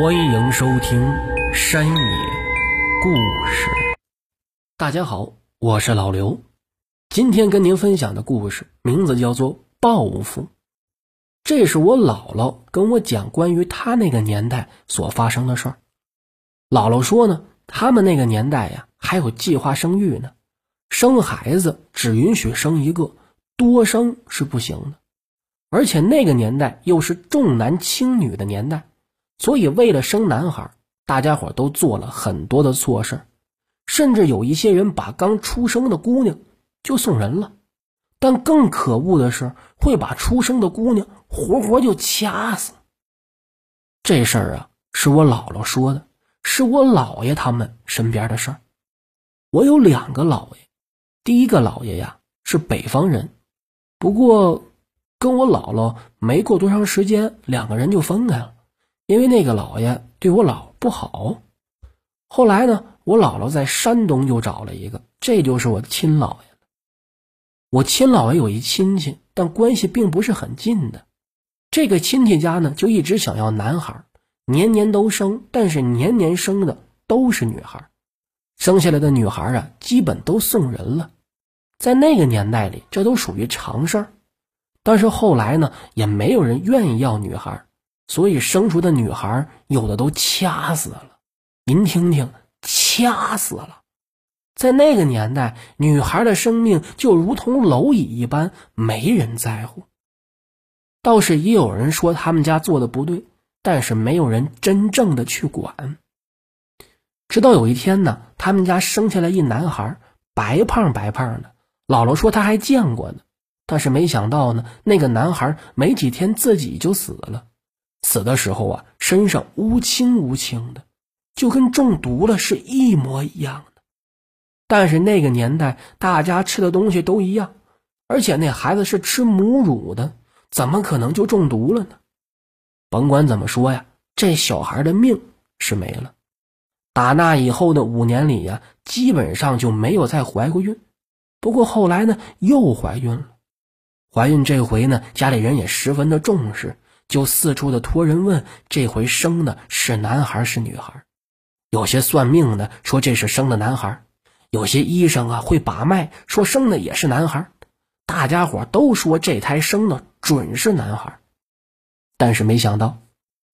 欢迎收听《山野故事》。大家好，我是老刘。今天跟您分享的故事名字叫做《报复》。这是我姥姥跟我讲关于她那个年代所发生的事儿。姥姥说呢，他们那个年代呀，还有计划生育呢，生孩子只允许生一个，多生是不行的。而且那个年代又是重男轻女的年代。所以，为了生男孩，大家伙都做了很多的错事甚至有一些人把刚出生的姑娘就送人了。但更可恶的是，会把出生的姑娘活活就掐死。这事儿啊，是我姥姥说的，是我姥爷他们身边的事儿。我有两个姥爷，第一个姥爷呀是北方人，不过跟我姥姥没过多长时间，两个人就分开了。因为那个老爷对我姥不好，后来呢，我姥姥在山东又找了一个，这就是我的亲姥爷了。我亲姥爷有一亲戚，但关系并不是很近的。这个亲戚家呢，就一直想要男孩，年年都生，但是年年生的都是女孩，生下来的女孩啊，基本都送人了。在那个年代里，这都属于常事儿。但是后来呢，也没有人愿意要女孩。所以生出的女孩有的都掐死了，您听听，掐死了。在那个年代，女孩的生命就如同蝼蚁一般，没人在乎。倒是也有人说他们家做的不对，但是没有人真正的去管。直到有一天呢，他们家生下来一男孩，白胖白胖的。姥姥说他还见过呢，但是没想到呢，那个男孩没几天自己就死了。死的时候啊，身上乌青乌青的，就跟中毒了是一模一样的。但是那个年代，大家吃的东西都一样，而且那孩子是吃母乳的，怎么可能就中毒了呢？甭管怎么说呀，这小孩的命是没了。打那以后的五年里呀，基本上就没有再怀过孕。不过后来呢，又怀孕了。怀孕这回呢，家里人也十分的重视。就四处的托人问，这回生的是男孩是女孩？有些算命的说这是生的男孩，有些医生啊会把脉说生的也是男孩。大家伙都说这胎生的准是男孩，但是没想到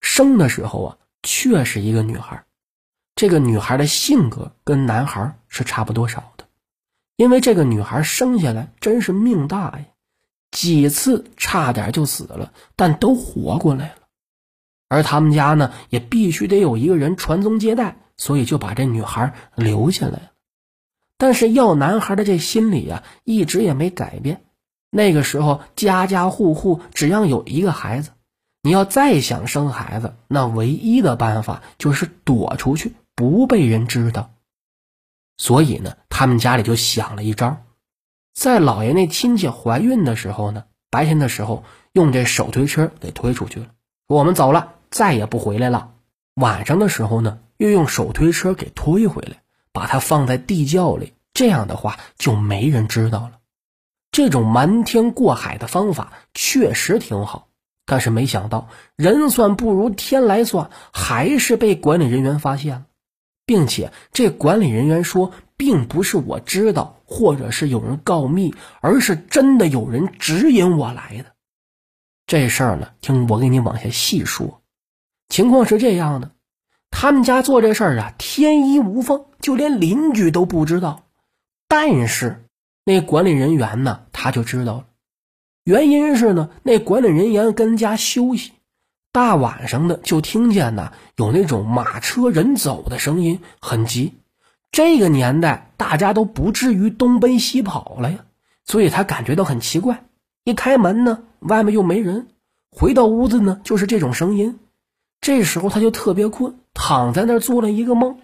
生的时候啊却是一个女孩。这个女孩的性格跟男孩是差不多少的，因为这个女孩生下来真是命大呀。几次差点就死了，但都活过来了。而他们家呢，也必须得有一个人传宗接代，所以就把这女孩留下来了。但是要男孩的这心理啊，一直也没改变。那个时候，家家户户只要有一个孩子，你要再想生孩子，那唯一的办法就是躲出去，不被人知道。所以呢，他们家里就想了一招。在老爷那亲戚怀孕的时候呢，白天的时候用这手推车给推出去了，我们走了，再也不回来了。晚上的时候呢，又用手推车给推回来，把它放在地窖里，这样的话就没人知道了。这种瞒天过海的方法确实挺好，但是没想到人算不如天来算，还是被管理人员发现了，并且这管理人员说。并不是我知道，或者是有人告密，而是真的有人指引我来的。这事儿呢，听我给你往下细说。情况是这样的，他们家做这事儿啊，天衣无缝，就连邻居都不知道。但是那管理人员呢，他就知道了。原因是呢，那管理人员跟家休息，大晚上的就听见呢有那种马车人走的声音，很急。这个年代，大家都不至于东奔西跑了呀，所以他感觉到很奇怪。一开门呢，外面又没人；回到屋子呢，就是这种声音。这时候他就特别困，躺在那儿做了一个梦。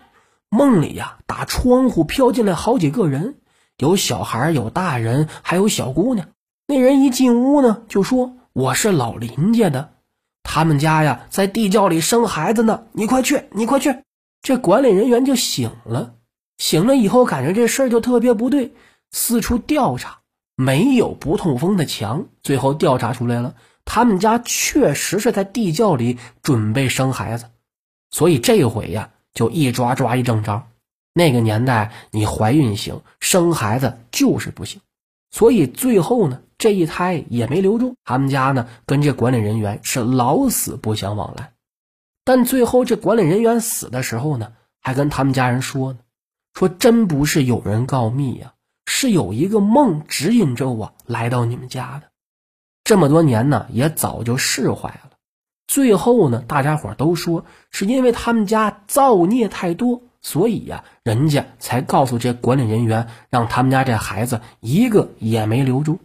梦里呀，打窗户飘进来好几个人，有小孩，有大人，还有小姑娘。那人一进屋呢，就说：“我是老林家的，他们家呀在地窖里生孩子呢，你快去，你快去。”这管理人员就醒了。醒了以后，感觉这事儿就特别不对，四处调查，没有不通风的墙。最后调查出来了，他们家确实是在地窖里准备生孩子。所以这回呀，就一抓抓一正着。那个年代，你怀孕行，生孩子就是不行。所以最后呢，这一胎也没留住。他们家呢，跟这管理人员是老死不相往来。但最后这管理人员死的时候呢，还跟他们家人说呢，说真不是有人告密呀，是有一个梦指引着我来到你们家的。这么多年呢，也早就释怀了。最后呢，大家伙都说是因为他们家造孽太多，所以呀，人家才告诉这管理人员，让他们家这孩子一个也没留住。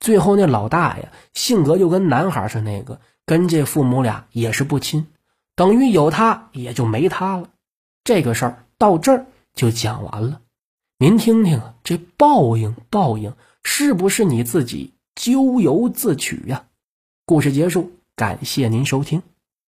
最后那老大呀，性格就跟男孩似的那个，跟这父母俩也是不亲，等于有他也就没他了。这个事儿到这儿就讲完了。您听听啊，这报应报应是不是你自己咎由自取呀？故事结束。感谢您收听。